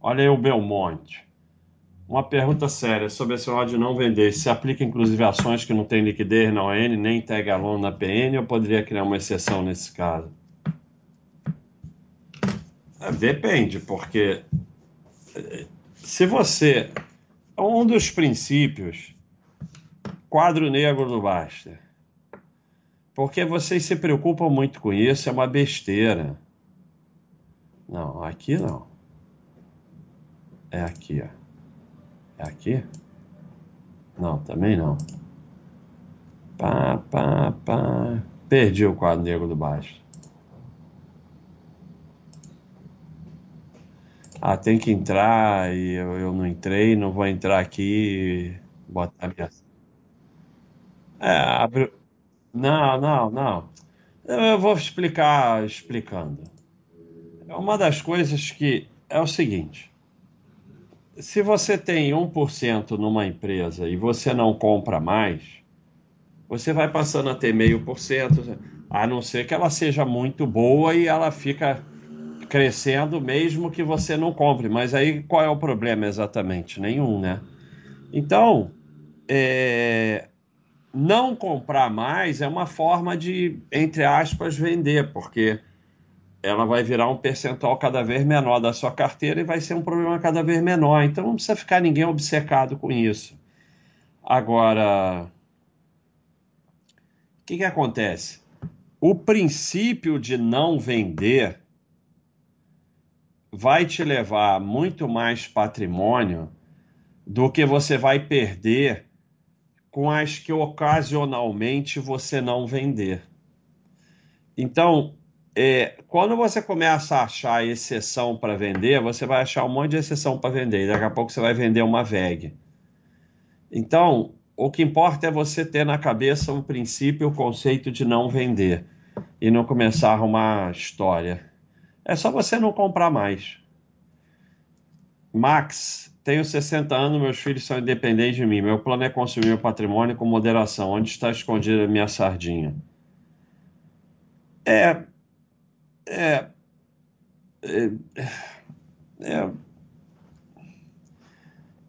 Olha aí o Belmonte. Uma pergunta séria sobre esse negócio de não vender. Se aplica inclusive ações que não têm liquidez na ON, nem tag alone na PN, ou poderia criar uma exceção nesse caso? É, depende, porque eh, se você. Um dos princípios, quadro negro do Baster. Porque vocês se preocupam muito com isso, é uma besteira. Não, aqui não. É aqui, ó. É aqui? Não, também não. Pá, pá, pá. Perdi o quadro negro do baixo. Ah, tem que entrar e eu, eu não entrei, não vou entrar aqui e botar minha. É, abre. Não, não, não. Eu vou explicar explicando. É uma das coisas que é o seguinte se você tem 1% numa empresa e você não compra mais, você vai passando a ter meio por cento, a não ser que ela seja muito boa e ela fica crescendo mesmo que você não compre. Mas aí qual é o problema exatamente? Nenhum, né? Então, é... não comprar mais é uma forma de, entre aspas, vender, porque ela vai virar um percentual cada vez menor da sua carteira e vai ser um problema cada vez menor. Então não precisa ficar ninguém obcecado com isso. Agora, o que, que acontece? O princípio de não vender vai te levar muito mais patrimônio do que você vai perder com as que ocasionalmente você não vender. Então, é, quando você começa a achar exceção para vender, você vai achar um monte de exceção para vender. E daqui a pouco você vai vender uma VEG. Então, o que importa é você ter na cabeça o princípio, o conceito de não vender e não começar a arrumar história. É só você não comprar mais. Max, tenho 60 anos, meus filhos são independentes de mim. Meu plano é consumir meu patrimônio com moderação. Onde está escondida a minha sardinha? É, é, é, é,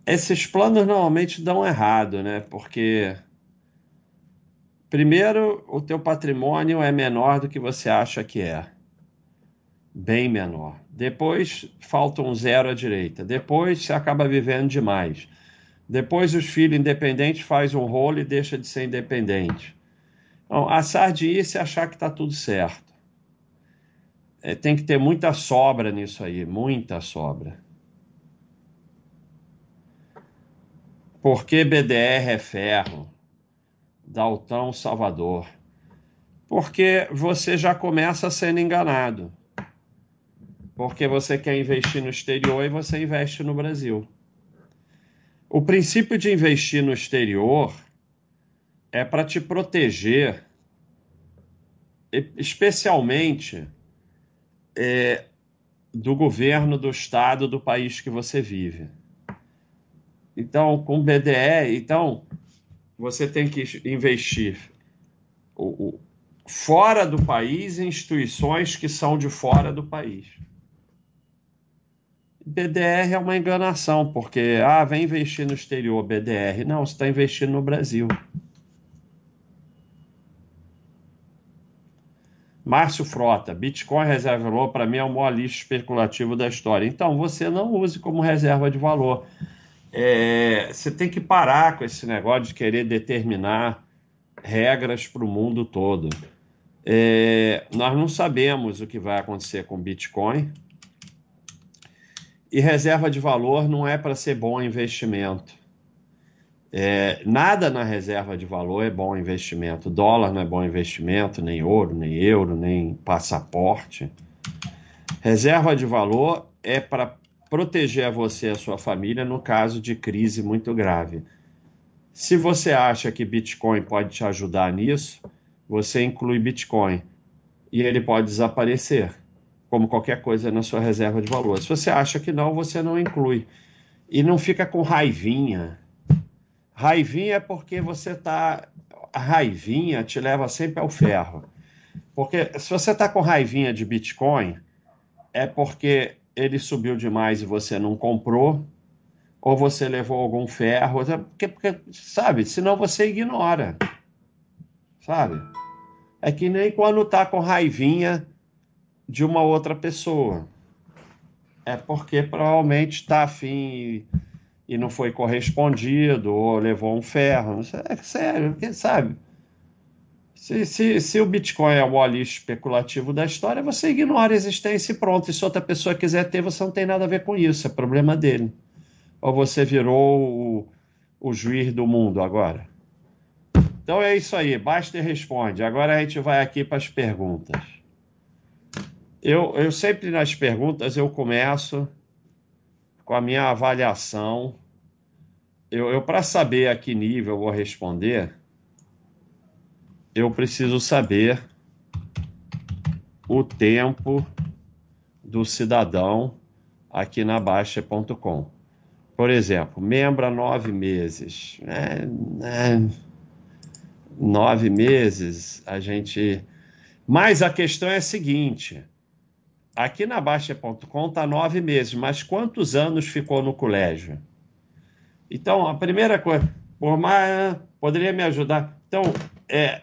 esses planos normalmente dão errado, né? Porque primeiro o teu patrimônio é menor do que você acha que é, bem menor. Depois falta um zero à direita. Depois você acaba vivendo demais. Depois os filhos independentes faz um rolo e deixa de ser independente. Então, a sardice é achar que está tudo certo é, tem que ter muita sobra nisso aí, muita sobra. Por que BDR é ferro? Daltão Salvador. Porque você já começa sendo enganado. Porque você quer investir no exterior e você investe no Brasil. O princípio de investir no exterior é para te proteger, especialmente é, do governo, do estado, do país que você vive. Então, com BDE, então você tem que investir o, o, fora do país em instituições que são de fora do país. BDR é uma enganação, porque ah, vem investir no exterior, BDR. Não, você está investindo no Brasil. Márcio Frota, Bitcoin reserva de valor para mim é o maior lixo especulativo da história. Então, você não use como reserva de valor. É, você tem que parar com esse negócio de querer determinar regras para o mundo todo. É, nós não sabemos o que vai acontecer com Bitcoin. E reserva de valor não é para ser bom investimento. É, nada na reserva de valor é bom investimento. Dólar não é bom investimento, nem ouro, nem euro, nem passaporte. Reserva de valor é para proteger você e a sua família no caso de crise muito grave. Se você acha que Bitcoin pode te ajudar nisso, você inclui Bitcoin e ele pode desaparecer, como qualquer coisa na sua reserva de valor. Se você acha que não, você não inclui. E não fica com raivinha Raivinha é porque você tá. A raivinha te leva sempre ao ferro. Porque se você está com raivinha de Bitcoin, é porque ele subiu demais e você não comprou, ou você levou algum ferro, porque, porque sabe, senão você ignora, sabe? É que nem quando tá com raivinha de uma outra pessoa. É porque provavelmente está afim e, não foi correspondido, ou levou um ferro. É sério, sabe? Se, se, se, o Bitcoin é o óleo especulativo da história, você ignora a existência e pronto. E se outra pessoa quiser ter, você não tem nada a ver com isso, é problema dele. Ou você virou o, o juiz do mundo agora? Então é isso aí, basta e responde. Agora a gente vai aqui para as perguntas. Eu, eu sempre nas perguntas eu começo com a minha avaliação. Eu, eu para saber a que nível eu vou responder, eu preciso saber o tempo do cidadão aqui na Baixa.com. Por exemplo, membro há nove meses. É, é, nove meses, a gente. Mas a questão é a seguinte: aqui na Baixa.com está nove meses, mas quantos anos ficou no colégio? Então, a primeira coisa, por mais. Poderia me ajudar? Então, é,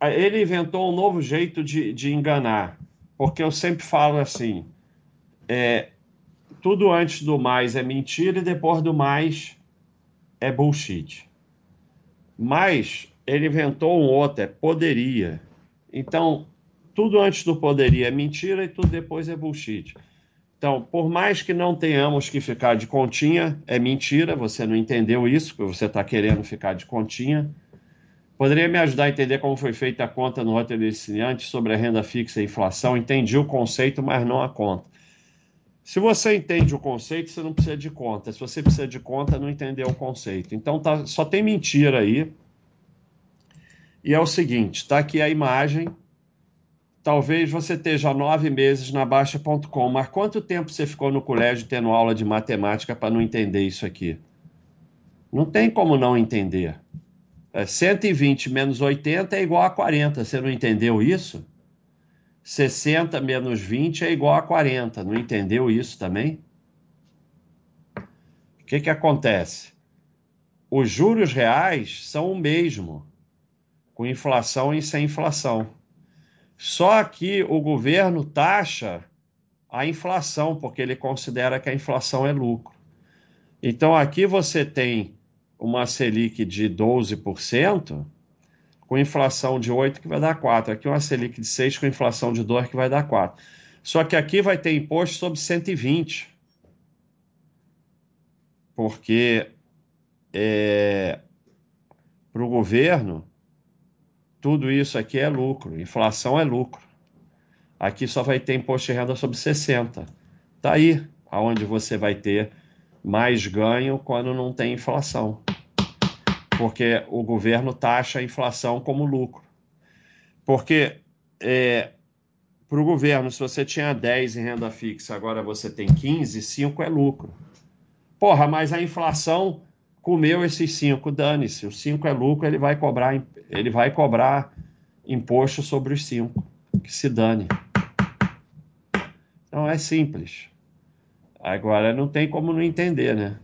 ele inventou um novo jeito de, de enganar, porque eu sempre falo assim: é, tudo antes do mais é mentira e depois do mais é bullshit. Mas ele inventou um outro, é poderia. Então, tudo antes do poderia é mentira e tudo depois é bullshit. Então, por mais que não tenhamos que ficar de continha, é mentira, você não entendeu isso, porque você está querendo ficar de continha. Poderia me ajudar a entender como foi feita a conta no roteiro iniciante sobre a renda fixa e inflação? Entendi o conceito, mas não a conta. Se você entende o conceito, você não precisa de conta. Se você precisa de conta, não entendeu o conceito. Então tá, só tem mentira aí. E é o seguinte: está aqui a imagem. Talvez você esteja nove meses na Baixa.com, mas quanto tempo você ficou no colégio tendo aula de matemática para não entender isso aqui? Não tem como não entender. 120 é, menos 80 é igual a 40. Você não entendeu isso? 60 menos 20 é igual a 40. Não entendeu isso também? O que, que acontece? Os juros reais são o mesmo, com inflação e sem inflação. Só que o governo taxa a inflação, porque ele considera que a inflação é lucro. Então aqui você tem uma Selic de 12%, com inflação de 8 que vai dar 4. Aqui uma Selic de 6 com inflação de 2 que vai dar 4. Só que aqui vai ter imposto sobre 120. Porque é, para o governo, tudo isso aqui é lucro. Inflação é lucro. Aqui só vai ter imposto de renda sobre 60. Está aí aonde você vai ter mais ganho quando não tem inflação. Porque o governo taxa a inflação como lucro. Porque é, para o governo, se você tinha 10 em renda fixa, agora você tem 15, 5 é lucro. Porra, mas a inflação comeu esses 5, dane-se. O 5 é lucro, ele vai cobrar, ele vai cobrar imposto sobre os 5. Que se dane. Então é simples. Agora não tem como não entender, né?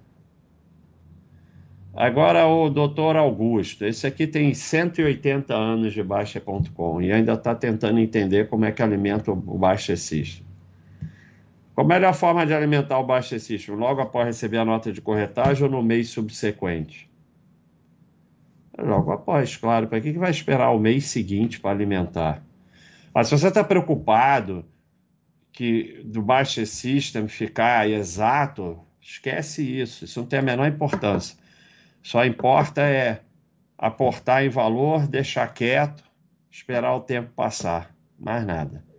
Agora o doutor Augusto, esse aqui tem 180 anos de Baixa.com e ainda está tentando entender como é que alimenta o baixecista. Qual a melhor forma de alimentar o baixecista? Logo após receber a nota de corretagem ou no mês subsequente? Logo após, claro. Para que, que vai esperar o mês seguinte para alimentar? Mas se você está preocupado que do Baixa System ficar exato, esquece isso, isso não tem a menor importância. Só importa é aportar em valor, deixar quieto, esperar o tempo passar, mais nada.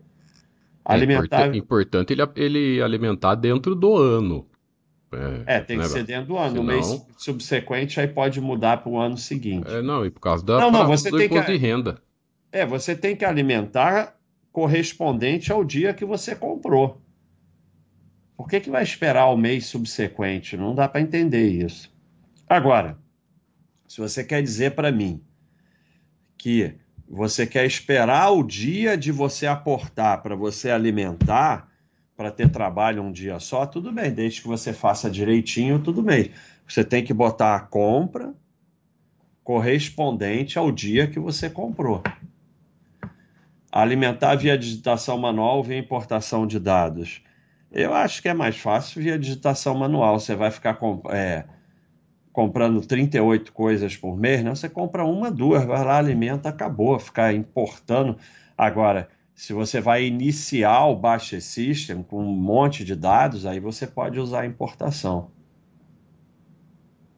É alimentar... É importante ele, ele alimentar dentro do ano. É, é tem né, que ser dentro do ano. Senão... No mês subsequente, aí pode mudar para o ano seguinte. É, não, e por causa da, não, não, você do tem imposto que... de renda. É, você tem que alimentar correspondente ao dia que você comprou. Por que, que vai esperar o mês subsequente? Não dá para entender isso. Agora, se você quer dizer para mim que você quer esperar o dia de você aportar para você alimentar, para ter trabalho um dia só, tudo bem, desde que você faça direitinho, tudo bem. Você tem que botar a compra correspondente ao dia que você comprou. Alimentar via digitação manual via importação de dados. Eu acho que é mais fácil via digitação manual. Você vai ficar é, comprando 38 coisas por mês, né? Você compra uma, duas, vai lá, alimenta, acabou. Ficar importando. Agora, se você vai iniciar o Baixa System com um monte de dados, aí você pode usar a importação.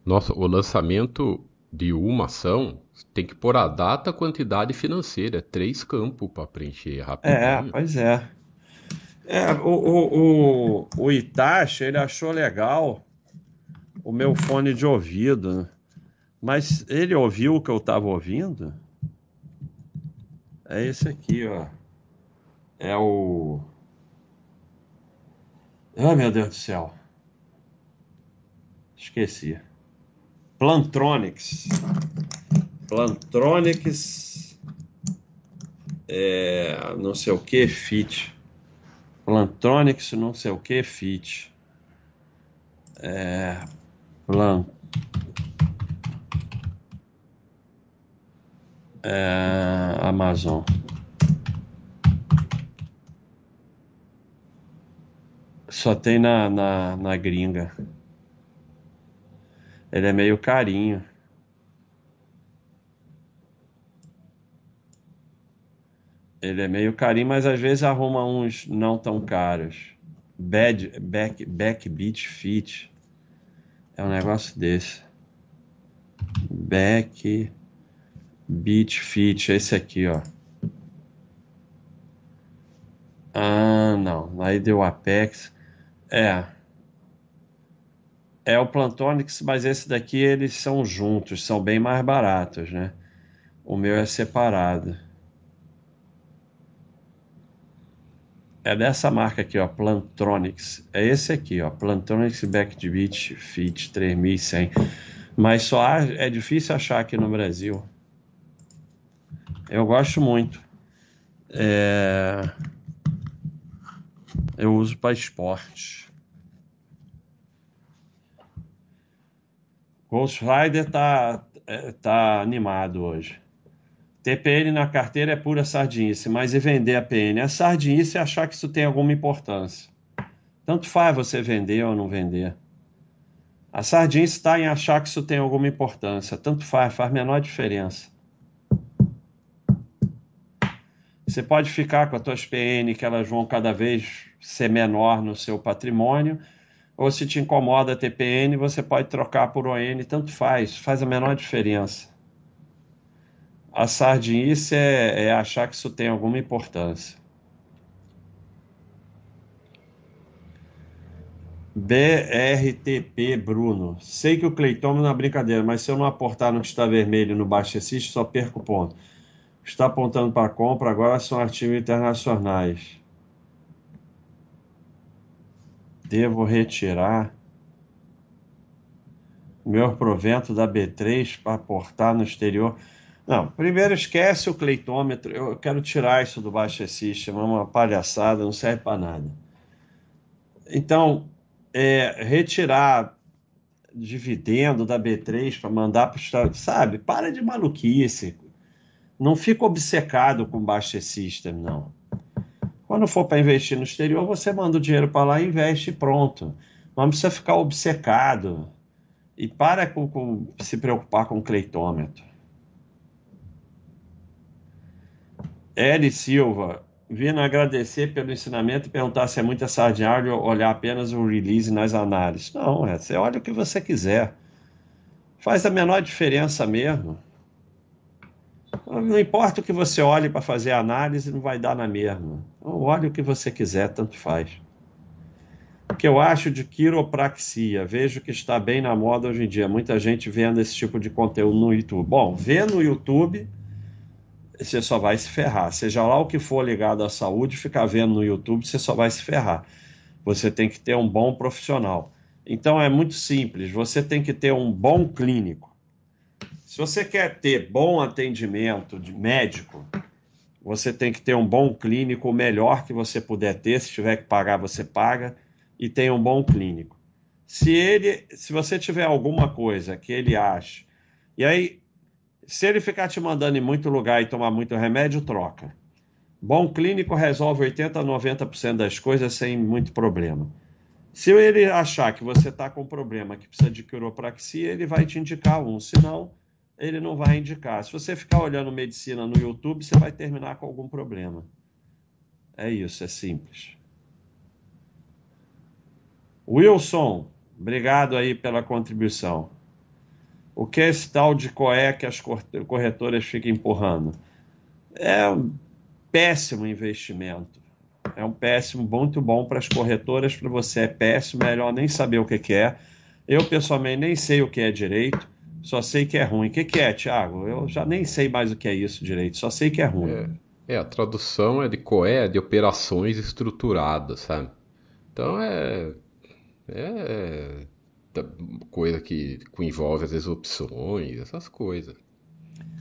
Nossa, o lançamento de uma ação tem que pôr a data, quantidade financeira. Três campos para preencher rapidinho. É, pois é. é o, o, o, o Itachi, ele achou legal o meu fone de ouvido, né? mas ele ouviu o que eu estava ouvindo? É esse aqui, ó é o. Ai, meu Deus do céu. Esqueci. Plantronics. Plantronics. É, não sei o que, fit. Plantronics, não sei o que, fit. É, plan. É, Amazon. Só tem na, na, na gringa. Ele é meio carinho. Ele é meio carinho, mas às vezes arruma uns não tão caros. Bad, back, backbeat fit. É um negócio desse. Back beat fit. Esse aqui, ó. Ah, não. Aí deu Apex. É. É o Plantonix, mas esse daqui eles são juntos, são bem mais baratos, né? O meu é separado. É dessa marca aqui, ó, Plantronics. É esse aqui, ó, Plantronics Backbeat Fit 3100. Mas só há, é difícil achar aqui no Brasil. Eu gosto muito. É... Eu uso para esporte. Ghost Rider tá, é, tá animado hoje. Ter PN na carteira é pura sardinice, mas e vender a PN? É sardinice achar que isso tem alguma importância. Tanto faz você vender ou não vender. A sardinice está em achar que isso tem alguma importância. Tanto faz, faz menor diferença. Você pode ficar com as tuas PN, que elas vão cada vez ser menor no seu patrimônio, ou se te incomoda a TPN, você pode trocar por ON, tanto faz, faz a menor diferença. A sardinice é, é achar que isso tem alguma importância. BRTP Bruno. Sei que o Cleitômetro não é brincadeira, mas se eu não aportar no que está vermelho no baixo assist, só perco ponto está apontando para compra agora são artigos internacionais. Devo retirar meu provento da B3 para aportar no exterior. Não, primeiro esquece o cleitômetro. Eu quero tirar isso do Baixa System, é uma palhaçada, não serve para nada. Então, é, retirar dividendo da B3 para mandar para o Estado, sabe? Para de maluquice. Não fica obcecado com Baixa System, não. Quando for para investir no exterior, você manda o dinheiro para lá investe e pronto. Não precisa ficar obcecado. E para com, com se preocupar com cleitômetro. Eri Silva, vindo agradecer pelo ensinamento e perguntar se é muita sardinha olhar apenas o release nas análises. Não, é, você olha o que você quiser. Faz a menor diferença mesmo. Não importa o que você olhe para fazer a análise, não vai dar na mesma. Então, olhe o que você quiser, tanto faz. O que eu acho de quiropraxia, vejo que está bem na moda hoje em dia. Muita gente vendo esse tipo de conteúdo no YouTube. Bom, vê no YouTube, você só vai se ferrar. Seja lá o que for ligado à saúde, ficar vendo no YouTube, você só vai se ferrar. Você tem que ter um bom profissional. Então é muito simples, você tem que ter um bom clínico. Se você quer ter bom atendimento de médico, Você tem que ter um bom clínico, o melhor que você puder ter. Se tiver que pagar, você paga. E tem um bom clínico. Se ele, se você tiver alguma coisa que ele acha, e aí, se ele ficar te mandando em muito lugar e tomar muito remédio, troca. Bom clínico resolve 80 a 90% das coisas sem muito problema. Se ele achar que você está com problema, que precisa de quiropraxia, ele vai te indicar um. Se não, ele não vai indicar. Se você ficar olhando medicina no YouTube, você vai terminar com algum problema. É isso, é simples. Wilson, obrigado aí pela contribuição. O que é esse tal de COE que as corretoras ficam empurrando? É um péssimo investimento. É um péssimo, muito bom para as corretoras, para você é péssimo, melhor nem saber o que, que é. Eu, pessoalmente, nem sei o que é direito só sei que é ruim. O que, que é, Thiago? Eu já nem sei mais o que é isso direito, só sei que é ruim. É, é a tradução é de COE, de operações estruturadas, sabe? Então é, é, é coisa que, envolve às vezes opções, essas coisas.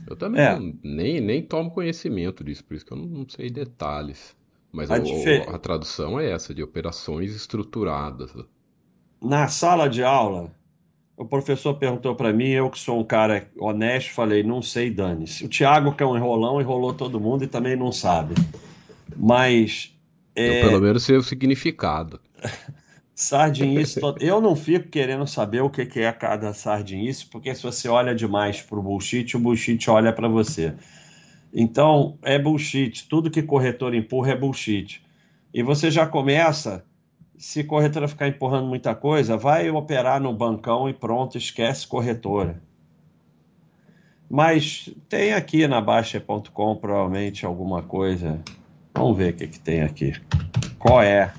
Eu também é. não, nem, nem tomo conhecimento disso, por isso que eu não, não sei detalhes. Mas a, o, a tradução é essa, de operações estruturadas. Na sala de aula, o professor perguntou para mim, eu que sou um cara honesto, falei, não sei, dane-se. O Thiago, que é um enrolão, enrolou todo mundo e também não sabe. Mas. É... pelo menos sei o significado. sardinice, eu não fico querendo saber o que é cada sardinice, porque se você olha demais para o bullshit, o bullshit olha para você. Então, é bullshit. Tudo que corretor empurra é bullshit. E você já começa se corretora ficar empurrando muita coisa, vai operar no bancão e pronto, esquece corretora. Mas tem aqui na Baixa.com provavelmente alguma coisa. Vamos ver o que, que tem aqui. Qual é?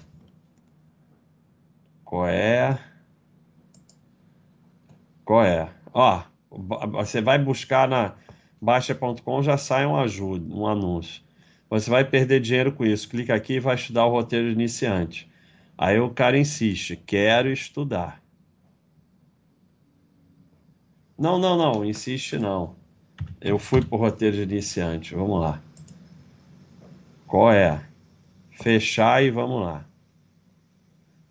Qual é? Qual é? Ó, você vai buscar na Baixa.com já sai um ajuda, um anúncio. Você vai perder dinheiro com isso. Clica aqui e vai estudar o roteiro iniciante. Aí o cara insiste, quero estudar. Não, não, não, insiste não. Eu fui pro roteiro de iniciante, vamos lá. Qual é? Fechar e vamos lá.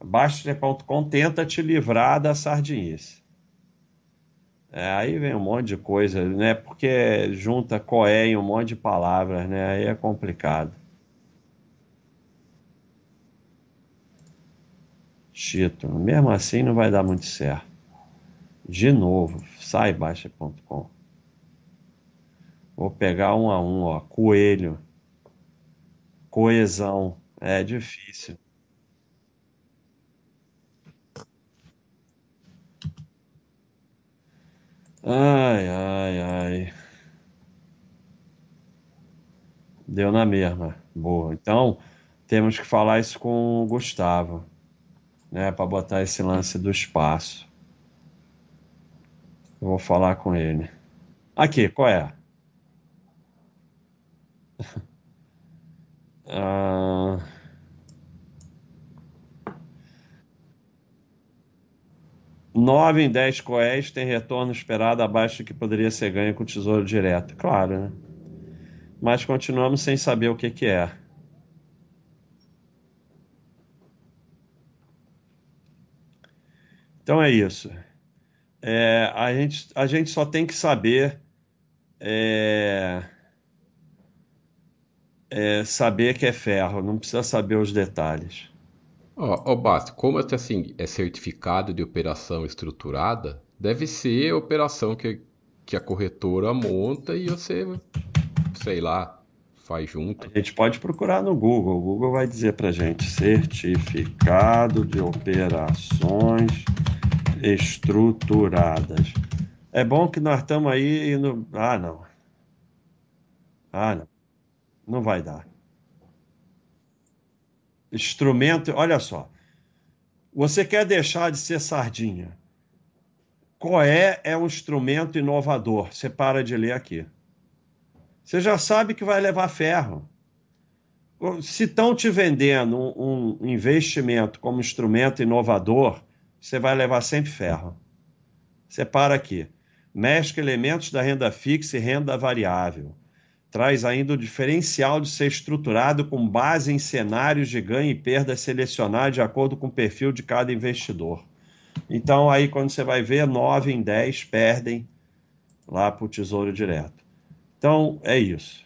Baster.com tenta te livrar da sardinice. É, aí vem um monte de coisa, né? Porque junta coé em um monte de palavras, né? Aí é complicado. título. Mesmo assim, não vai dar muito certo. De novo, sai baixa.com. Vou pegar um a um, ó. Coelho. Coesão. É difícil. Ai, ai, ai. Deu na mesma. Boa. Então, temos que falar isso com o Gustavo né, para botar esse lance do espaço. Eu vou falar com ele. Aqui, qual é? ah... Nove em dez coés tem retorno esperado abaixo do que poderia ser ganho com tesouro direto. Claro, né? Mas continuamos sem saber o que, que é. Então é isso. É, a, gente, a gente só tem que saber é, é, saber que é ferro, não precisa saber os detalhes. Ó, oh, Basti, como assim é certificado de operação estruturada, deve ser a operação que, que a corretora monta e você, sei lá, faz junto. A gente pode procurar no Google. O Google vai dizer para gente certificado de operações estruturadas. É bom que nós estamos aí indo. Ah, não. Ah, não. Não vai dar. Instrumento, olha só. Você quer deixar de ser sardinha. Qual é, um instrumento inovador? Você para de ler aqui. Você já sabe que vai levar ferro. Se estão te vendendo um, um investimento como instrumento inovador, você vai levar sempre ferro. Separa aqui. Mescla elementos da renda fixa e renda variável. Traz ainda o diferencial de ser estruturado com base em cenários de ganho e perda selecionados de acordo com o perfil de cada investidor. Então, aí, quando você vai ver, 9 em 10 perdem lá para o Tesouro Direto. Então, é isso.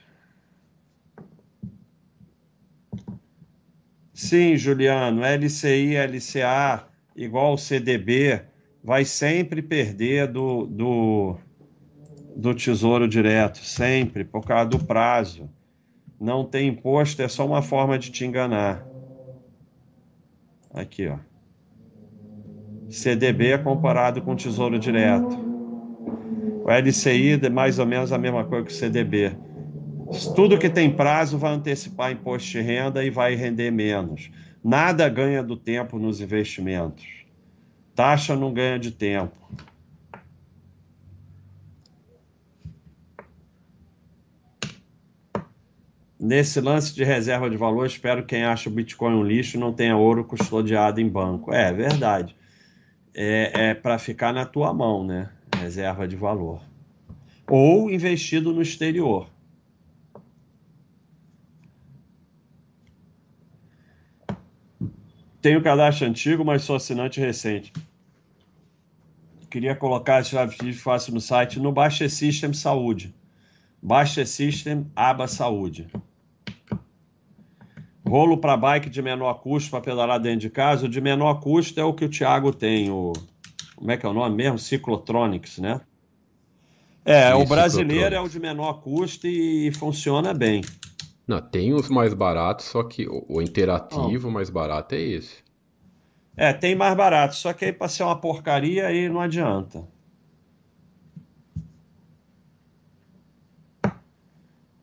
Sim, Juliano, LCI, LCA, igual CDB, vai sempre perder do, do, do Tesouro Direto, sempre, por causa do prazo. Não tem imposto, é só uma forma de te enganar. Aqui, ó. CDB é comparado com Tesouro Direto. O LCI é mais ou menos a mesma coisa que o CDB. Tudo que tem prazo vai antecipar imposto de renda e vai render menos. Nada ganha do tempo nos investimentos. Taxa não ganha de tempo. Nesse lance de reserva de valor, espero que quem acha o Bitcoin um lixo não tenha ouro custodiado em banco. É, verdade. É, é para ficar na tua mão, né? Reserva de valor. Ou investido no exterior. Tenho cadastro antigo, mas sou assinante recente. Queria colocar esse chave fácil no site no Baixa System Saúde. Baixa System, aba Saúde. Rolo para bike de menor custo para pedalar dentro de casa. O de menor custo é o que o Thiago tem, o como é que é o nome mesmo? Ciclotronics, né? É, o brasileiro é o de menor custo e funciona bem. Não, tem os mais baratos, só que o, interativo mais barato é esse. É, tem mais barato, só que aí para ser uma porcaria aí não adianta.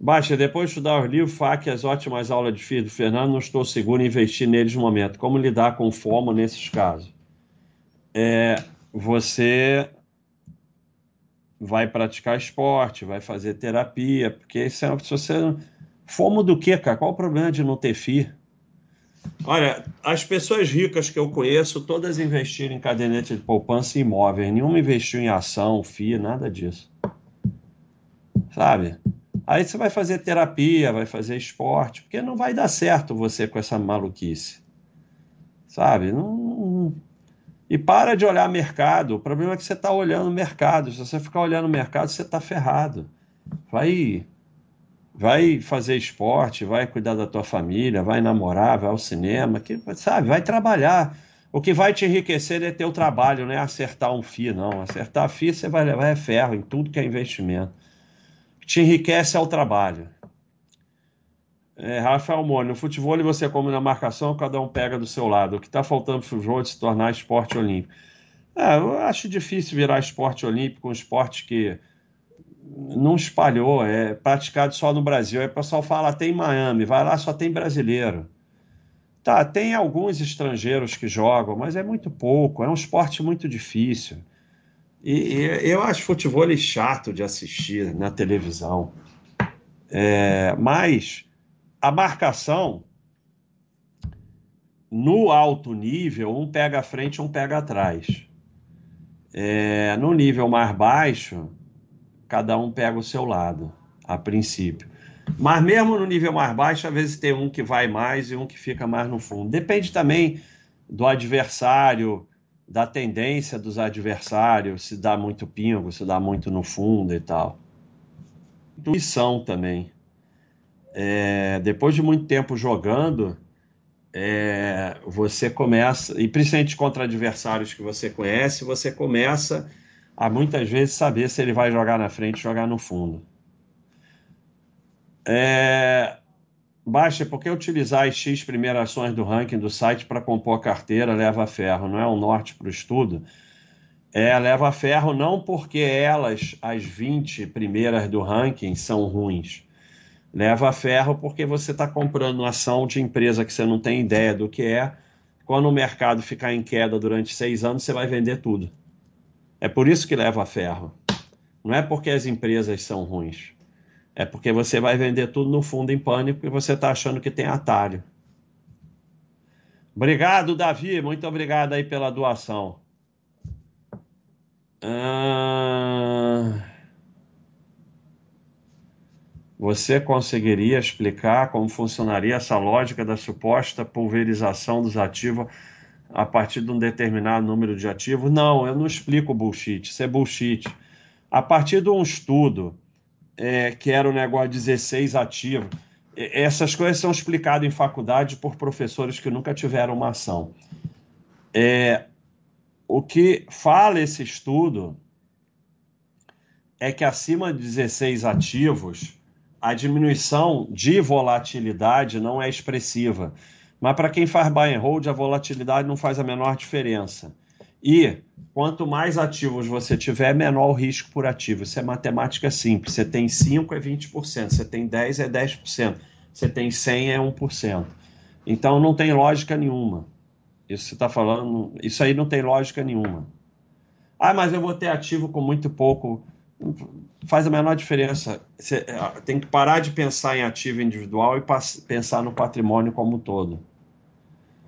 Baixa, depois de estudar os livros, FAQ e as ótimas aulas de filho do Fernando, não estou seguro em investir neles no momento. Como lidar com FOMO nesses casos? É, você vai praticar esporte, vai fazer terapia, porque isso é, se você Fomo do quê, cara? Qual o problema de não ter FI? Olha, as pessoas ricas que eu conheço, todas investiram em caderneta de poupança e imóveis. Nenhuma investiu em ação, FI, nada disso. Sabe? Aí você vai fazer terapia, vai fazer esporte, porque não vai dar certo você com essa maluquice. Sabe? Não... E para de olhar mercado. O problema é que você está olhando mercado. Se você ficar olhando mercado, você está ferrado. Vai vai fazer esporte, vai cuidar da tua família, vai namorar, vai ao cinema, que, sabe, vai trabalhar. O que vai te enriquecer é teu trabalho, não é acertar um FII, não. Acertar FII você vai levar é ferro em tudo que é investimento. Te enriquece é o trabalho. É, Rafael Moni, no futebol você como na marcação, cada um pega do seu lado. O que está faltando para o futebol é se tornar esporte olímpico. É, eu acho difícil virar esporte olímpico, um esporte que não espalhou, é praticado só no Brasil. Aí o pessoal fala, tem Miami, vai lá, só tem brasileiro. Tá, tem alguns estrangeiros que jogam, mas é muito pouco, é um esporte muito difícil. E, e eu acho futebol chato de assistir na televisão. É, mas a marcação no alto nível, um pega à frente, um pega atrás. É, no nível mais baixo, cada um pega o seu lado, a princípio. Mas mesmo no nível mais baixo, às vezes tem um que vai mais e um que fica mais no fundo. Depende também do adversário, da tendência dos adversários, se dá muito pingo, se dá muito no fundo e tal. Intuição também. É, depois de muito tempo jogando, é, você começa, e principalmente contra adversários que você conhece, você começa a muitas vezes saber se ele vai jogar na frente, jogar no fundo. É... Baixa, porque utilizar as X primeiras ações do ranking do site para compor a carteira leva ferro, não é um norte para o estudo? É, leva ferro não porque elas, as 20 primeiras do ranking, são ruins. Leva ferro porque você está comprando ação de empresa que você não tem ideia do que é. Quando o mercado ficar em queda durante seis anos, você vai vender tudo. É por isso que leva ferro. Não é porque as empresas são ruins. É porque você vai vender tudo no fundo em pânico e você está achando que tem atalho. Obrigado, Davi. Muito obrigado aí pela doação. Ah... Você conseguiria explicar como funcionaria essa lógica da suposta pulverização dos ativos a partir de um determinado número de ativos? Não, eu não explico bullshit, isso é bullshit. A partir de um estudo é, que era o negócio 16 ativos, essas coisas são explicadas em faculdade por professores que nunca tiveram uma ação. É, o que fala esse estudo é que acima de 16 ativos, a diminuição de volatilidade não é expressiva. Mas para quem faz buy and hold, a volatilidade não faz a menor diferença. E quanto mais ativos você tiver, menor o risco por ativo. Isso é matemática simples. Você tem 5 é 20%, você tem 10 é 10%, você tem 100 é 1%. Então não tem lógica nenhuma. Isso está falando, isso aí não tem lógica nenhuma. Ah, mas eu vou ter ativo com muito pouco. Faz a menor diferença. Você é, tem que parar de pensar em ativo individual e pensar no patrimônio como um todo.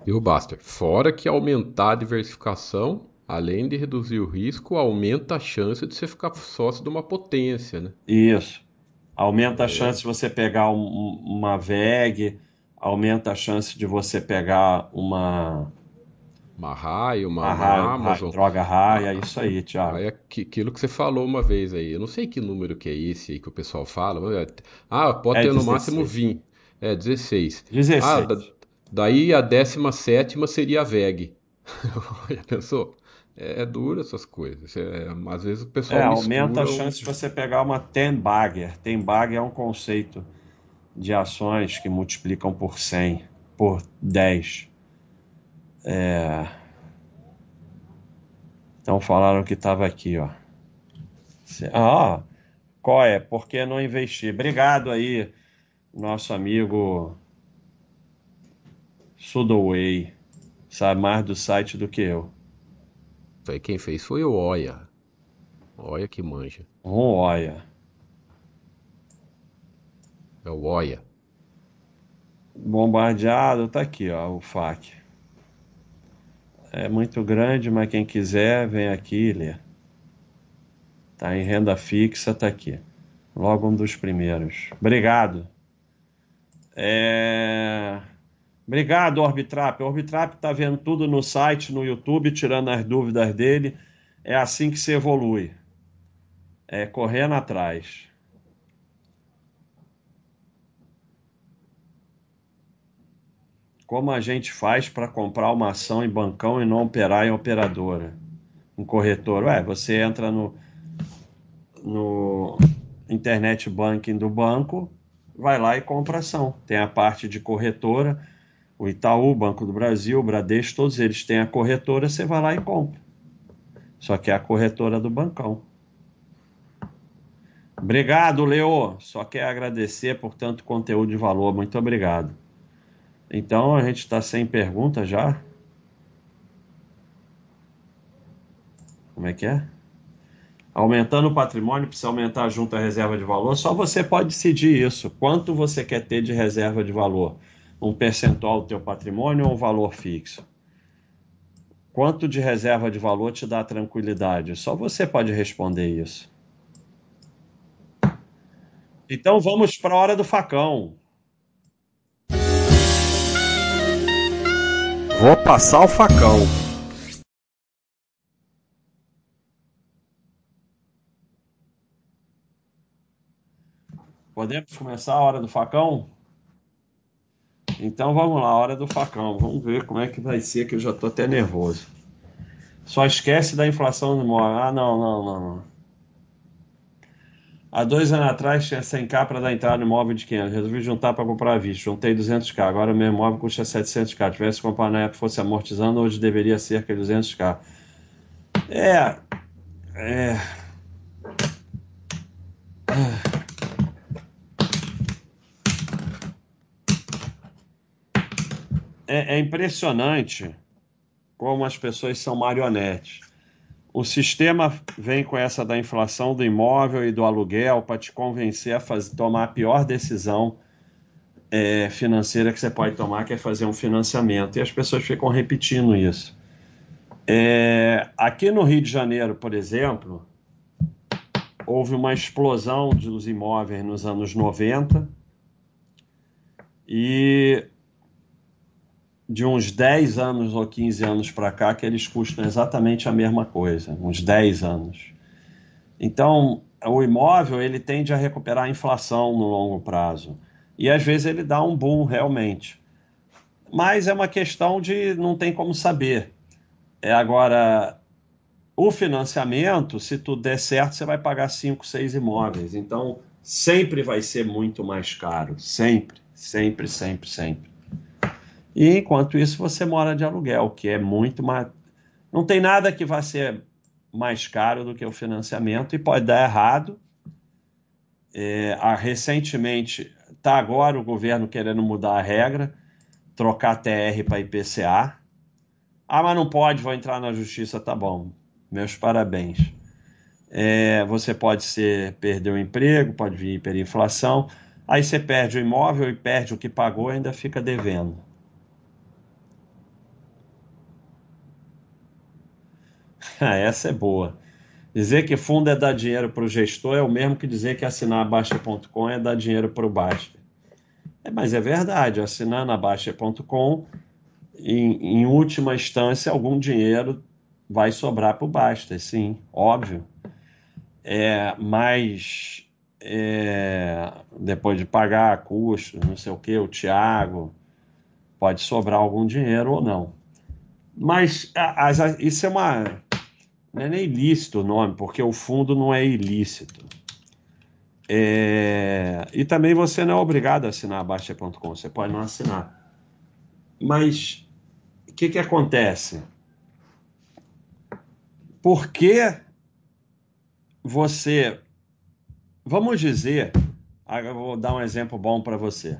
E o Baster, fora que aumentar a diversificação, além de reduzir o risco, aumenta a chance de você ficar sócio de uma potência, né? Isso. Aumenta a é. chance de você pegar um, uma VEG, aumenta a chance de você pegar uma uma raia, uma, uma raia, Amazon. droga raia, é isso aí, Thiago. É aquilo que você falou uma vez aí. Eu não sei que número que é esse aí que o pessoal fala. Ah, pode é ter 16. no máximo 20. É, 16. 16. Ah, daí a 17 seria a VEG. Já pensou? É, é duro essas coisas. É, às vezes o pessoal. É, aumenta a chance de você pegar uma 10 bagger. 10 bagger é um conceito de ações que multiplicam por 100, por 10. É... Então falaram que estava aqui, ó. Ah, qual é? Por que não investir? Obrigado aí, nosso amigo Sudoway. Sabe mais do site do que eu. Foi quem fez foi o Oia. Oia que manja. Um Oia. É o Oia. Bombardeado, tá aqui, ó, o FAQ é muito grande, mas quem quiser, vem aqui e lê. Tá em renda fixa, tá aqui. Logo um dos primeiros. Obrigado. É... Obrigado, Orbitrap. O Orbitrap tá vendo tudo no site, no YouTube, tirando as dúvidas dele. É assim que se evolui. É correndo atrás. Como a gente faz para comprar uma ação em bancão e não operar em operadora? Um corretor. Ué, você entra no, no internet banking do banco, vai lá e compra ação. Tem a parte de corretora, o Itaú, Banco do Brasil, o Bradesco, todos eles têm a corretora, você vai lá e compra. Só que é a corretora do bancão. Obrigado, Leo. Só quer agradecer por tanto conteúdo de valor. Muito obrigado. Então a gente está sem pergunta já? Como é que é? Aumentando o patrimônio, precisa aumentar junto à reserva de valor. Só você pode decidir isso. Quanto você quer ter de reserva de valor? Um percentual do teu patrimônio ou um valor fixo? Quanto de reserva de valor te dá tranquilidade? Só você pode responder isso. Então vamos para a hora do facão. Vou passar o facão. Podemos começar a hora do facão? Então vamos lá, hora do facão. Vamos ver como é que vai ser, que eu já estou até nervoso. Só esquece da inflação do imóvel. Ah, não, não, não, não. Há dois anos atrás tinha 100k para dar entrada no imóvel de 500. Resolvi juntar para comprar a vista. Juntei 200k. Agora o meu imóvel custa 700k. Tivesse que comprar na época fosse amortizando, hoje deveria cerca de 200k. É. É. É, impressionante como as pessoas são marionetes. O sistema vem com essa da inflação do imóvel e do aluguel para te convencer a fazer, tomar a pior decisão é, financeira que você pode tomar, que é fazer um financiamento. E as pessoas ficam repetindo isso. É, aqui no Rio de Janeiro, por exemplo, houve uma explosão dos imóveis nos anos 90 e de uns 10 anos ou 15 anos para cá que eles custam exatamente a mesma coisa, uns 10 anos. Então, o imóvel ele tende a recuperar a inflação no longo prazo. E às vezes ele dá um boom realmente. Mas é uma questão de não tem como saber. É agora o financiamento, se tudo der certo, você vai pagar 5, 6 imóveis. Então, sempre vai ser muito mais caro, sempre, sempre, sempre, sempre. E enquanto isso você mora de aluguel, que é muito mais não tem nada que vá ser mais caro do que o financiamento e pode dar errado. É, a, recentemente, está agora o governo querendo mudar a regra, trocar TR para IPCA. Ah, mas não pode, vou entrar na justiça, tá bom. Meus parabéns. É, você pode ser perder o emprego, pode vir hiperinflação, aí você perde o imóvel e perde o que pagou e ainda fica devendo. Ah, essa é boa. Dizer que fundo é dar dinheiro para o gestor é o mesmo que dizer que assinar a Baixa.com é dar dinheiro para o Baixa. É, mas é verdade, assinar na Baixa.com, em, em última instância, algum dinheiro vai sobrar para o Basta, sim, óbvio. É, mas é, depois de pagar custos, não sei o que, o Tiago, pode sobrar algum dinheiro ou não. Mas a, a, isso é uma não é nem ilícito o nome, porque o fundo não é ilícito. É... E também você não é obrigado a assinar a Baixa.com, você pode não assinar. Mas o que, que acontece? Por que você. Vamos dizer, eu vou dar um exemplo bom para você.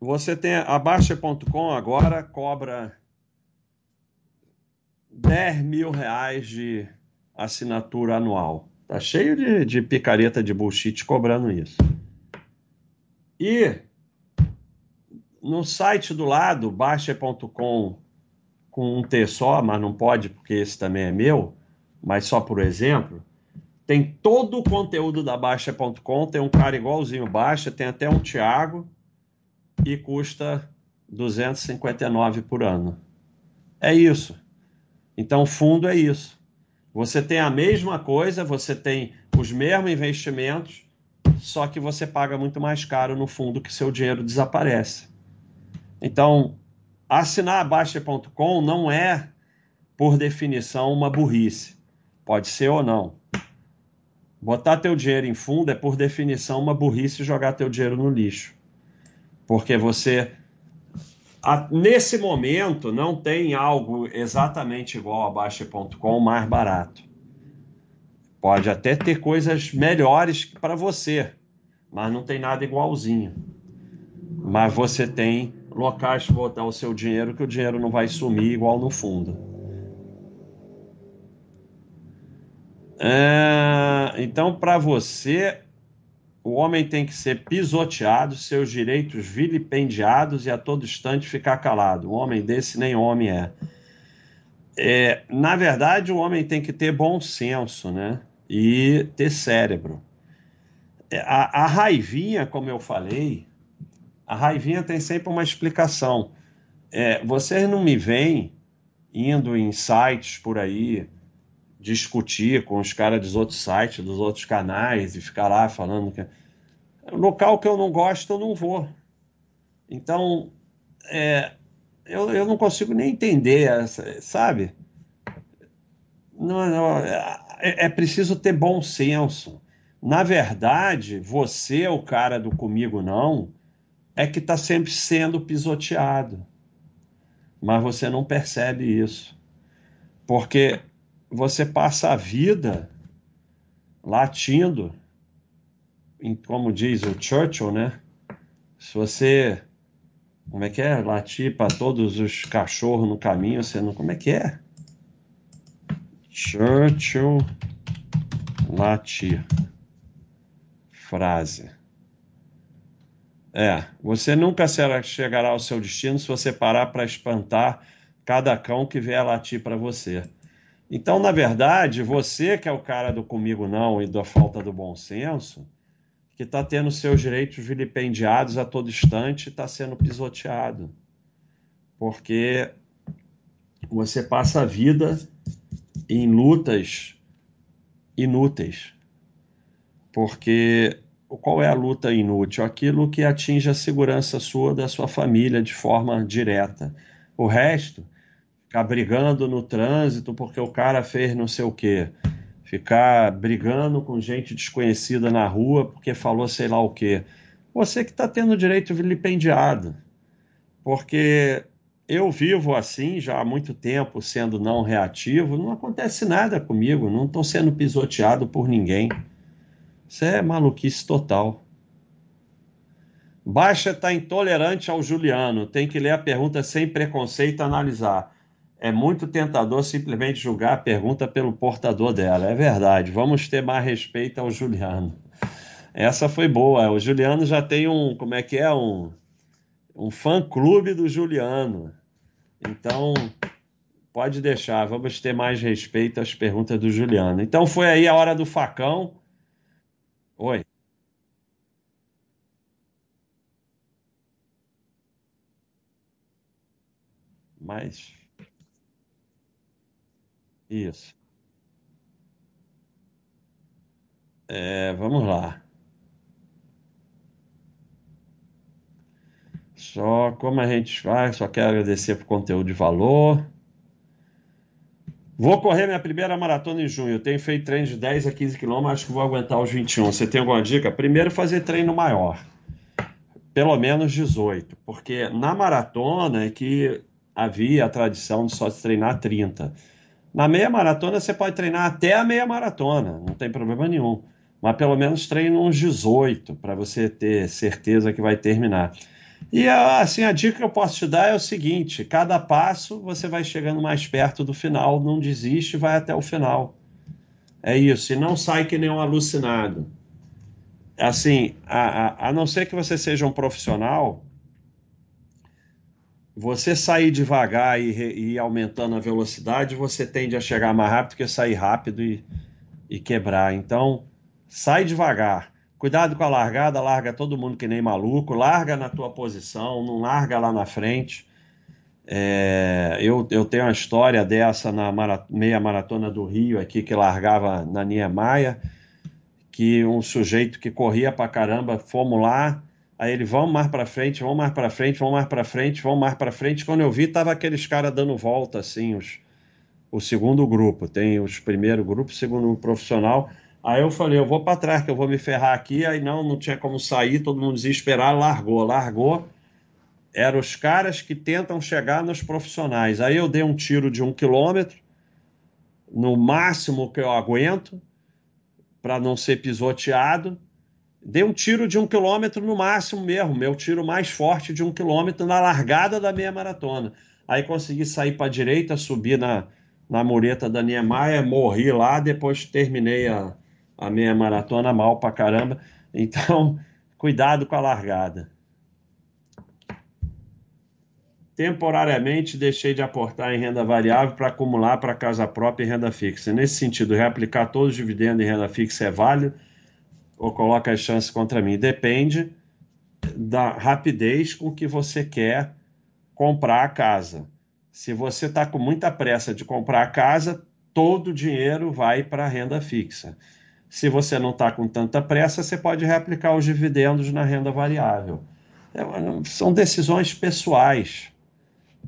Você tem a Baixa.com agora cobra 10 mil reais de assinatura anual. Tá cheio de, de picareta de bullshit cobrando isso. E no site do lado, baixa.com com um T só, mas não pode porque esse também é meu, mas só por exemplo, tem todo o conteúdo da Baixa.com, tem um cara igualzinho Baixa, tem até um Thiago e custa 259 por ano. É isso. Então, fundo é isso. Você tem a mesma coisa, você tem os mesmos investimentos, só que você paga muito mais caro no fundo que seu dinheiro desaparece. Então, assinar a Baixa.com não é, por definição, uma burrice. Pode ser ou não. Botar teu dinheiro em fundo é, por definição, uma burrice jogar teu dinheiro no lixo. Porque você a, nesse momento, não tem algo exatamente igual a Baixa.com mais barato. Pode até ter coisas melhores para você, mas não tem nada igualzinho. Mas você tem locais para botar o seu dinheiro que o dinheiro não vai sumir igual no fundo. É, então, para você, o homem tem que ser pisoteado, seus direitos vilipendiados e a todo instante ficar calado. Um homem desse nem homem é. é. Na verdade, o homem tem que ter bom senso, né? E ter cérebro. É, a, a raivinha, como eu falei, a raivinha tem sempre uma explicação. É, vocês não me veem indo em sites por aí discutir com os caras dos outros sites, dos outros canais e ficar lá falando que local que eu não gosto eu não vou. Então, é, eu, eu não consigo nem entender, essa, sabe? Não, não, é, é preciso ter bom senso. Na verdade, você, o cara do comigo não, é que está sempre sendo pisoteado. Mas você não percebe isso. Porque você passa a vida latindo, como diz o Churchill, né? Se você, como é que é, latir para todos os cachorros no caminho, você não, como é que é? Churchill latir. Frase. É, você nunca chegará ao seu destino se você parar para espantar cada cão que vier latir para você. Então, na verdade, você que é o cara do comigo não e da falta do bom senso, que está tendo seus direitos vilipendiados a todo instante, está sendo pisoteado. Porque você passa a vida em lutas inúteis. Porque qual é a luta inútil? Aquilo que atinge a segurança sua, da sua família, de forma direta. O resto, ficar brigando no trânsito porque o cara fez não sei o quê. Ficar brigando com gente desconhecida na rua porque falou sei lá o quê. Você que está tendo direito vilipendiado. Porque eu vivo assim já há muito tempo, sendo não reativo, não acontece nada comigo, não estou sendo pisoteado por ninguém. Isso é maluquice total. Baixa está intolerante ao Juliano. Tem que ler a pergunta sem preconceito e analisar. É muito tentador simplesmente julgar a pergunta pelo portador dela. É verdade. Vamos ter mais respeito ao Juliano. Essa foi boa. O Juliano já tem um, como é que é? Um, um fã-clube do Juliano. Então, pode deixar. Vamos ter mais respeito às perguntas do Juliano. Então, foi aí a hora do facão. Oi. Mas isso. É, vamos lá. Só como a gente faz, só quero agradecer por conteúdo de valor. Vou correr minha primeira maratona em junho. Eu tenho feito treino de 10 a 15 quilômetros, acho que vou aguentar os 21. Você tem alguma dica? Primeiro, fazer treino maior. Pelo menos 18. Porque na maratona é que havia a tradição de só treinar 30. Na meia maratona você pode treinar até a meia maratona, não tem problema nenhum. Mas pelo menos treine uns 18 para você ter certeza que vai terminar. E assim, a dica que eu posso te dar é o seguinte: cada passo você vai chegando mais perto do final, não desiste, vai até o final. É isso, e não sai que nem um alucinado. Assim, a, a, a não ser que você seja um profissional, você sair devagar e, e aumentando a velocidade, você tende a chegar mais rápido que sair rápido e, e quebrar. Então, sai devagar. Cuidado com a largada, larga todo mundo que nem maluco, larga na tua posição, não larga lá na frente. É, eu, eu tenho uma história dessa na meia maratona do Rio aqui, que largava na Niemeyer, que um sujeito que corria pra caramba, fomos lá, aí ele, vamos mais para frente, vamos mais para frente, vamos mais para frente, vamos mais para frente. Quando eu vi, tava aqueles caras dando volta, assim, os, o segundo grupo. Tem os primeiro grupo, segundo profissional, Aí eu falei, eu vou para trás, que eu vou me ferrar aqui. Aí não, não tinha como sair, todo mundo desesperado, largou, largou. Eram os caras que tentam chegar nos profissionais. Aí eu dei um tiro de um quilômetro, no máximo que eu aguento, para não ser pisoteado. Dei um tiro de um quilômetro no máximo mesmo, meu tiro mais forte de um quilômetro na largada da meia maratona. Aí consegui sair para a direita, subir na, na mureta da Niemeyer, morri lá, depois terminei a, a meia maratona mal pra caramba. Então, cuidado com a largada. Temporariamente deixei de aportar em renda variável para acumular para casa própria e renda fixa. Nesse sentido, reaplicar todos os dividendos em renda fixa é válido ou coloca as chances contra mim? Depende da rapidez com que você quer comprar a casa. Se você está com muita pressa de comprar a casa, todo o dinheiro vai para a renda fixa. Se você não está com tanta pressa, você pode reaplicar os dividendos na renda variável. É, são decisões pessoais.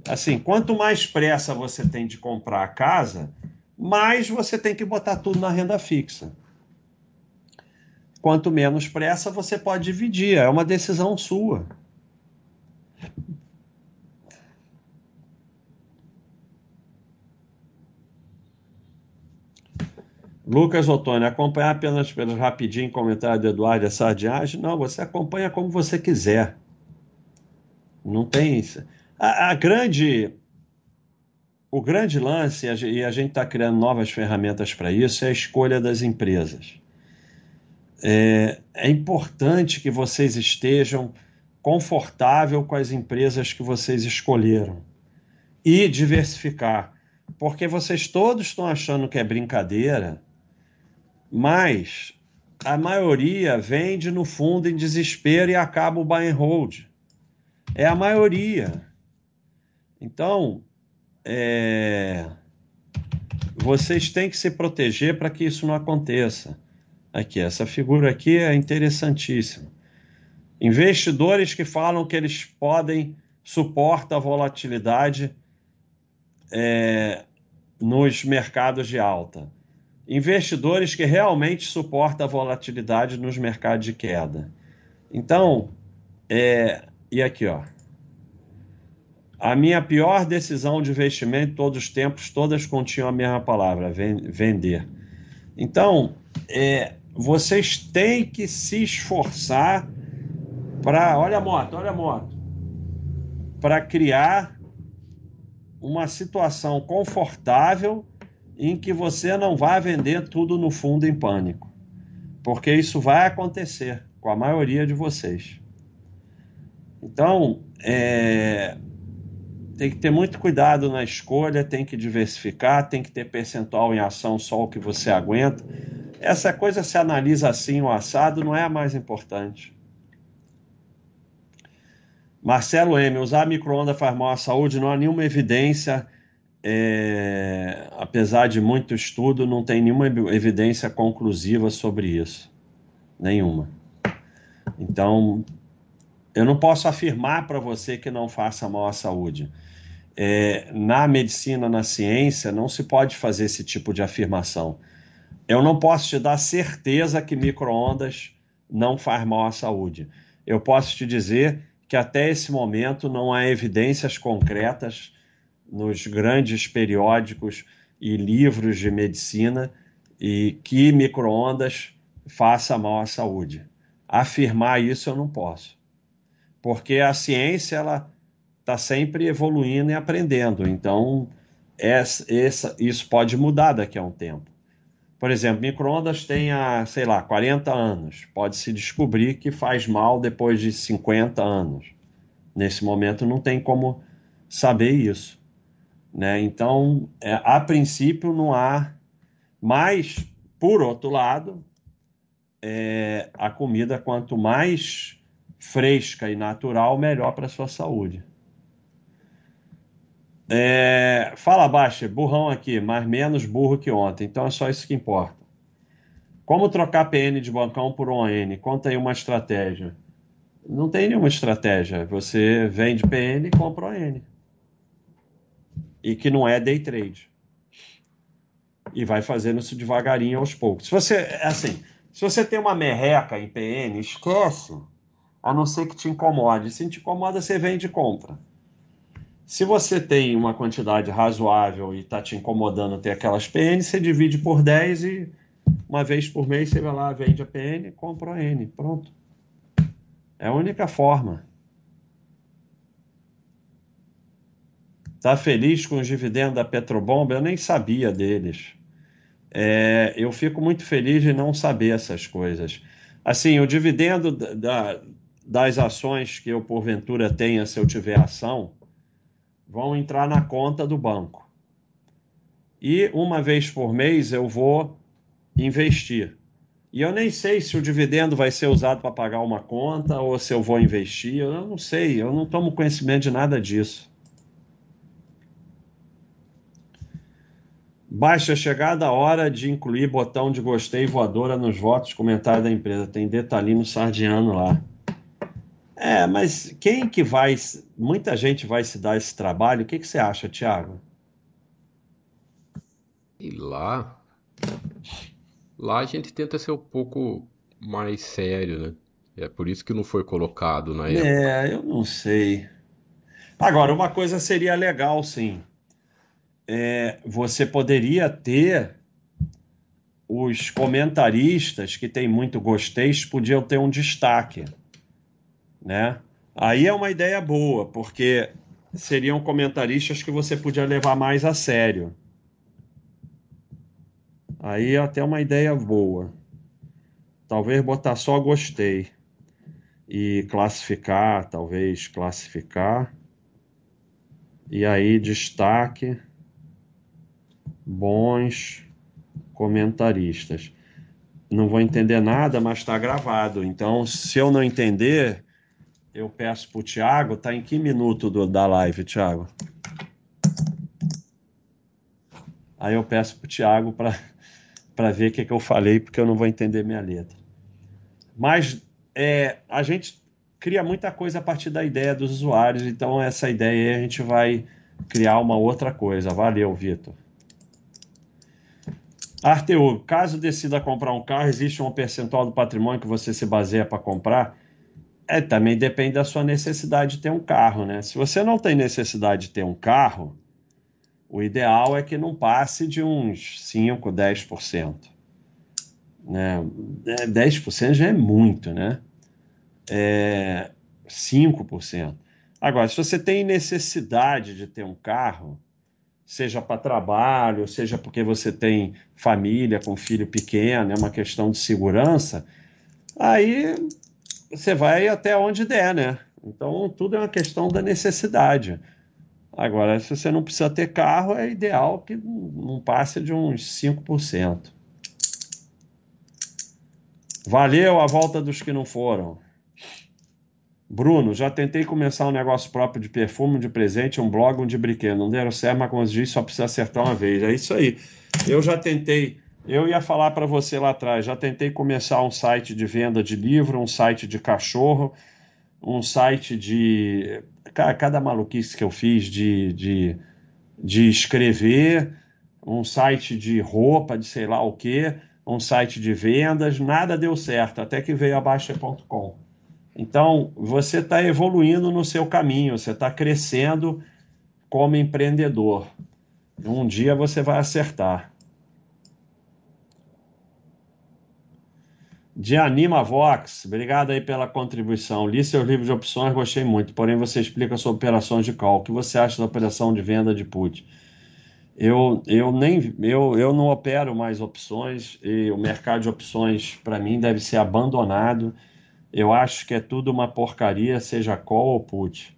Assim, quanto mais pressa você tem de comprar a casa, mais você tem que botar tudo na renda fixa. Quanto menos pressa, você pode dividir. É uma decisão sua. Lucas Ottoni, acompanhar apenas pelo rapidinho comentário do Eduardo Sardiage? Não, você acompanha como você quiser. Não tem isso. A, a grande. O grande lance, e a gente está criando novas ferramentas para isso, é a escolha das empresas. É, é importante que vocês estejam confortável com as empresas que vocês escolheram e diversificar porque vocês todos estão achando que é brincadeira, mas a maioria vende no fundo em desespero e acaba o buy and hold. É a maioria. Então, é... vocês têm que se proteger para que isso não aconteça. Aqui, essa figura aqui é interessantíssima. Investidores que falam que eles podem suportar a volatilidade é, nos mercados de alta. Investidores que realmente suportam a volatilidade nos mercados de queda. Então, é, e aqui, ó. A minha pior decisão de investimento todos os tempos, todas continham a mesma palavra, vender. Então, é, vocês têm que se esforçar para. Olha a moto, olha a moto. Para criar uma situação confortável em que você não vai vender tudo no fundo em pânico. Porque isso vai acontecer com a maioria de vocês. Então, é, tem que ter muito cuidado na escolha, tem que diversificar, tem que ter percentual em ação só o que você aguenta. Essa coisa se analisa assim, o assado, não é a mais importante. Marcelo M, usar micro-ondas faz mal à saúde, não há nenhuma evidência, é, apesar de muito estudo, não tem nenhuma evidência conclusiva sobre isso. Nenhuma. Então, eu não posso afirmar para você que não faça mal à saúde. É, na medicina, na ciência, não se pode fazer esse tipo de afirmação. Eu não posso te dar certeza que microondas não faz mal à saúde. Eu posso te dizer que até esse momento não há evidências concretas nos grandes periódicos e livros de medicina e que microondas faça mal à saúde. Afirmar isso eu não posso, porque a ciência ela está sempre evoluindo e aprendendo. Então essa, essa, isso pode mudar daqui a um tempo. Por exemplo, microondas tem há, sei lá, 40 anos. Pode-se descobrir que faz mal depois de 50 anos. Nesse momento não tem como saber isso. Né? Então, é, a princípio não há. Mas, por outro lado, é, a comida, quanto mais fresca e natural, melhor para a sua saúde. É, fala baixo, burrão aqui, mas menos burro que ontem. Então é só isso que importa. Como trocar PN de bancão por ON? Conta aí uma estratégia. Não tem nenhuma estratégia. Você vende PN e compra ON. E que não é day trade. E vai fazendo isso devagarinho aos poucos. Se você, assim, se você tem uma merreca em PN, esquece. A não ser que te incomode. Se te incomoda, você vende e compra. Se você tem uma quantidade razoável e está te incomodando ter aquelas PN, você divide por 10 e uma vez por mês você vai lá, vende a PN, compra a N. Pronto. É a única forma. Tá feliz com os dividendos da Petrobomba? Eu nem sabia deles. É, eu fico muito feliz de não saber essas coisas. Assim, o dividendo da, das ações que eu porventura tenha se eu tiver ação, vão entrar na conta do banco. E uma vez por mês eu vou investir. E eu nem sei se o dividendo vai ser usado para pagar uma conta ou se eu vou investir. Eu não sei, eu não tomo conhecimento de nada disso. Baixa chegada a hora de incluir botão de gostei voadora nos votos comentários da empresa. Tem detalhinho sardiano lá. É, mas quem que vai. Muita gente vai se dar esse trabalho. O que, que você acha, Tiago? E lá. Lá a gente tenta ser um pouco mais sério, né? É por isso que não foi colocado na época. É, eu não sei. Agora, uma coisa seria legal, sim. É, você poderia ter os comentaristas que têm muito gostei, podiam ter um destaque né? Aí é uma ideia boa, porque seriam comentaristas que você podia levar mais a sério. Aí é até uma ideia boa. Talvez botar só gostei e classificar, talvez classificar. E aí destaque bons comentaristas. Não vou entender nada, mas está gravado. Então, se eu não entender, eu peço para o Tiago. Está em que minuto do, da live, Tiago? Aí eu peço para o Tiago para ver o que, que eu falei, porque eu não vou entender minha letra. Mas é, a gente cria muita coisa a partir da ideia dos usuários, então essa ideia aí a gente vai criar uma outra coisa. Valeu, Vitor. Arteu, caso decida comprar um carro, existe um percentual do patrimônio que você se baseia para comprar? É, também depende da sua necessidade de ter um carro, né? Se você não tem necessidade de ter um carro, o ideal é que não passe de uns 5, 10%. Né? 10% já é muito, né? É 5%. Agora, se você tem necessidade de ter um carro, seja para trabalho, seja porque você tem família com filho pequeno, é uma questão de segurança, aí você vai até onde der, né? Então, tudo é uma questão da necessidade. Agora, se você não precisa ter carro, é ideal que não passe de uns 5%. Valeu a volta dos que não foram. Bruno, já tentei começar um negócio próprio de perfume, de presente, um blog, um de brinquedo. Não deram certo, mas como eu disse, só precisa acertar uma vez. É isso aí. Eu já tentei, eu ia falar para você lá atrás, já tentei começar um site de venda de livro, um site de cachorro, um site de. Cada maluquice que eu fiz de, de, de escrever, um site de roupa, de sei lá o quê, um site de vendas, nada deu certo, até que veio a Baixa.com. Então, você está evoluindo no seu caminho, você está crescendo como empreendedor. Um dia você vai acertar. De Anima Vox, obrigado aí pela contribuição. Li seu livro de opções, gostei muito. Porém, você explica sobre operações de call. O que você acha da operação de venda de put? Eu, eu nem eu, eu não opero mais opções e o mercado de opções para mim deve ser abandonado eu acho que é tudo uma porcaria, seja call ou put.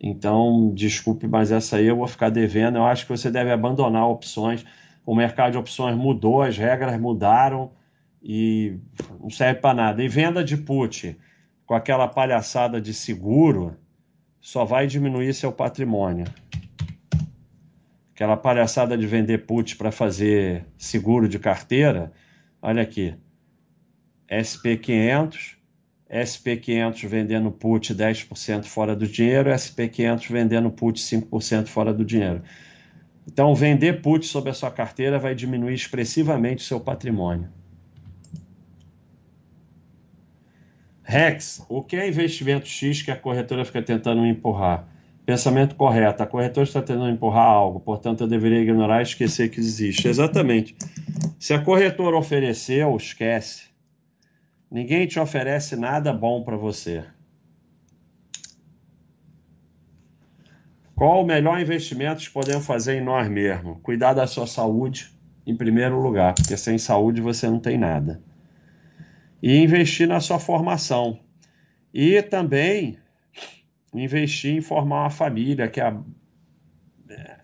Então, desculpe, mas essa aí eu vou ficar devendo. Eu acho que você deve abandonar opções. O mercado de opções mudou, as regras mudaram e não serve para nada. E venda de put com aquela palhaçada de seguro só vai diminuir seu patrimônio. Aquela palhaçada de vender put para fazer seguro de carteira, olha aqui. SP500 SP500 vendendo put 10% fora do dinheiro, SP500 vendendo put 5% fora do dinheiro. Então, vender put sobre a sua carteira vai diminuir expressivamente o seu patrimônio. Rex, o que é investimento X que a corretora fica tentando me empurrar? Pensamento correto. A corretora está tentando empurrar algo, portanto eu deveria ignorar e esquecer que existe. Exatamente. Se a corretora ofereceu, esquece. Ninguém te oferece nada bom para você. Qual o melhor investimento que podemos fazer em nós mesmos? Cuidar da sua saúde em primeiro lugar, porque sem saúde você não tem nada. E investir na sua formação. E também investir em formar uma família, que a... É,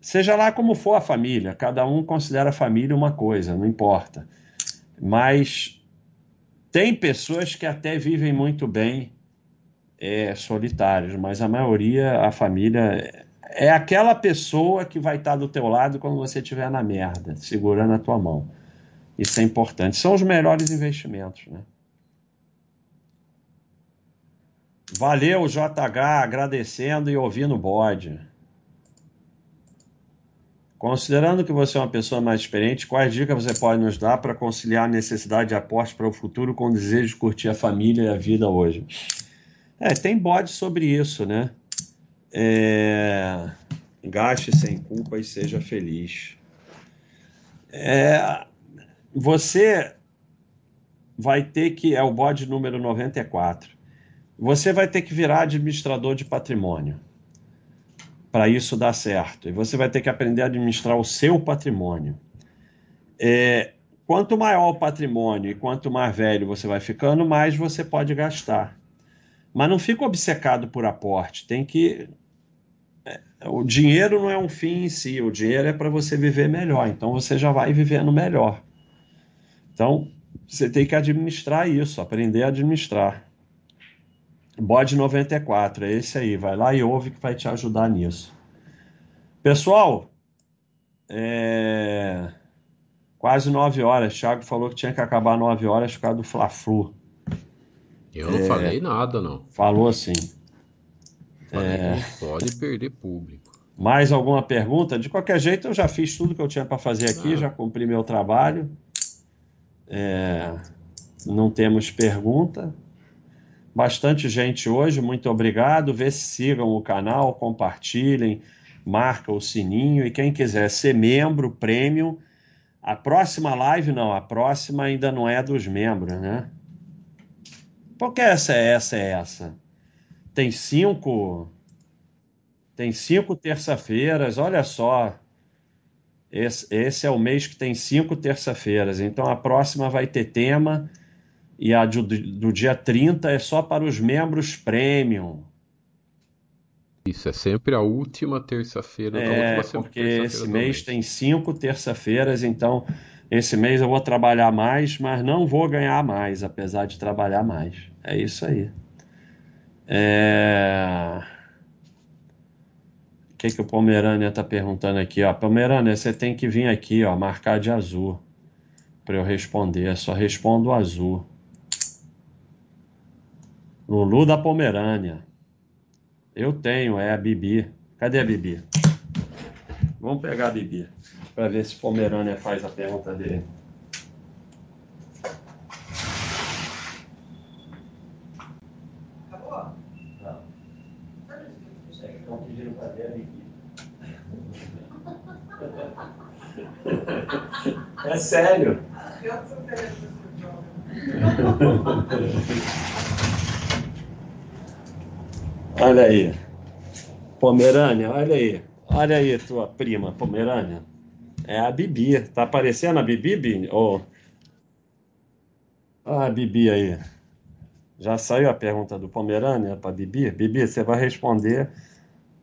seja lá como for a família, cada um considera a família uma coisa, não importa. Mas tem pessoas que até vivem muito bem é, solitários, mas a maioria, a família, é aquela pessoa que vai estar do teu lado quando você estiver na merda, segurando a tua mão. Isso é importante. São os melhores investimentos, né? Valeu, JH, agradecendo e ouvindo o bode. Considerando que você é uma pessoa mais experiente, quais dicas você pode nos dar para conciliar a necessidade de aporte para o futuro com o desejo de curtir a família e a vida hoje? É, tem bode sobre isso, né? É... Gaste sem culpa e seja feliz. É... Você vai ter que. É o bode número 94. Você vai ter que virar administrador de patrimônio para isso dar certo. E você vai ter que aprender a administrar o seu patrimônio. É, quanto maior o patrimônio e quanto mais velho você vai ficando, mais você pode gastar. Mas não fica obcecado por aporte. Tem que o dinheiro não é um fim em si, o dinheiro é para você viver melhor. Então você já vai vivendo melhor. Então você tem que administrar isso, aprender a administrar. Bode 94, é esse aí. Vai lá e ouve que vai te ajudar nisso. Pessoal, é... quase nove horas. Thiago falou que tinha que acabar nove horas por causa do Fla-Flu. Eu não é... falei nada, não. Falou assim. Falei, é... pode perder público. Mais alguma pergunta? De qualquer jeito, eu já fiz tudo que eu tinha para fazer aqui, ah. já cumpri meu trabalho. É... Não temos pergunta. Bastante gente hoje, muito obrigado. Vê se sigam o canal, compartilhem, marca o sininho. E quem quiser ser membro, prêmio, a próxima live não, a próxima ainda não é dos membros, né? Porque essa é essa é essa. Tem cinco. Tem cinco terça-feiras, olha só. Esse, esse é o mês que tem cinco terça-feiras. Então a próxima vai ter tema e a do, do dia 30 é só para os membros premium. Isso, é sempre a última terça-feira é, porque esse mês, mês tem cinco terça-feiras, então esse mês eu vou trabalhar mais, mas não vou ganhar mais, apesar de trabalhar mais. É isso aí. É... Que, que o Pomerânia está perguntando aqui? Ó, Pomerânia, você tem que vir aqui, ó, marcar de azul para eu responder. Só respondo azul. Lulu da Pomerânia. Eu tenho, é a Bibi. Cadê a Bibi? Vamos pegar a Bibi para ver se Pomerânia faz a pergunta dele. Acabou? Não. Estão pedindo para ver a Bibi. É sério. Olha aí. Pomerânia, olha aí. Olha aí tua prima, Pomerânia. É a Bibi. Tá aparecendo a Bibi, Bini? Oh. Ah, a Bibi aí. Já saiu a pergunta do Pomerânia para Bibi? Bibi, você vai responder.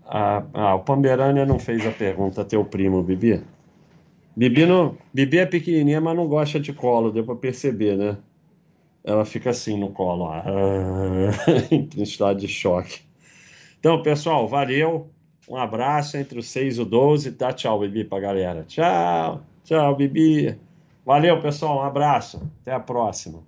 Ah, ah, o Pomerânia não fez a pergunta, teu primo, Bibi. Bibi, não, Bibi é pequenininha, mas não gosta de colo, deu para perceber, né? Ela fica assim no colo, ah, em estado de choque. Então, pessoal, valeu. Um abraço entre o 6 e o 12. Dá tchau, Bibi, pra galera. Tchau, tchau, Bibi. Valeu, pessoal. Um abraço. Até a próxima.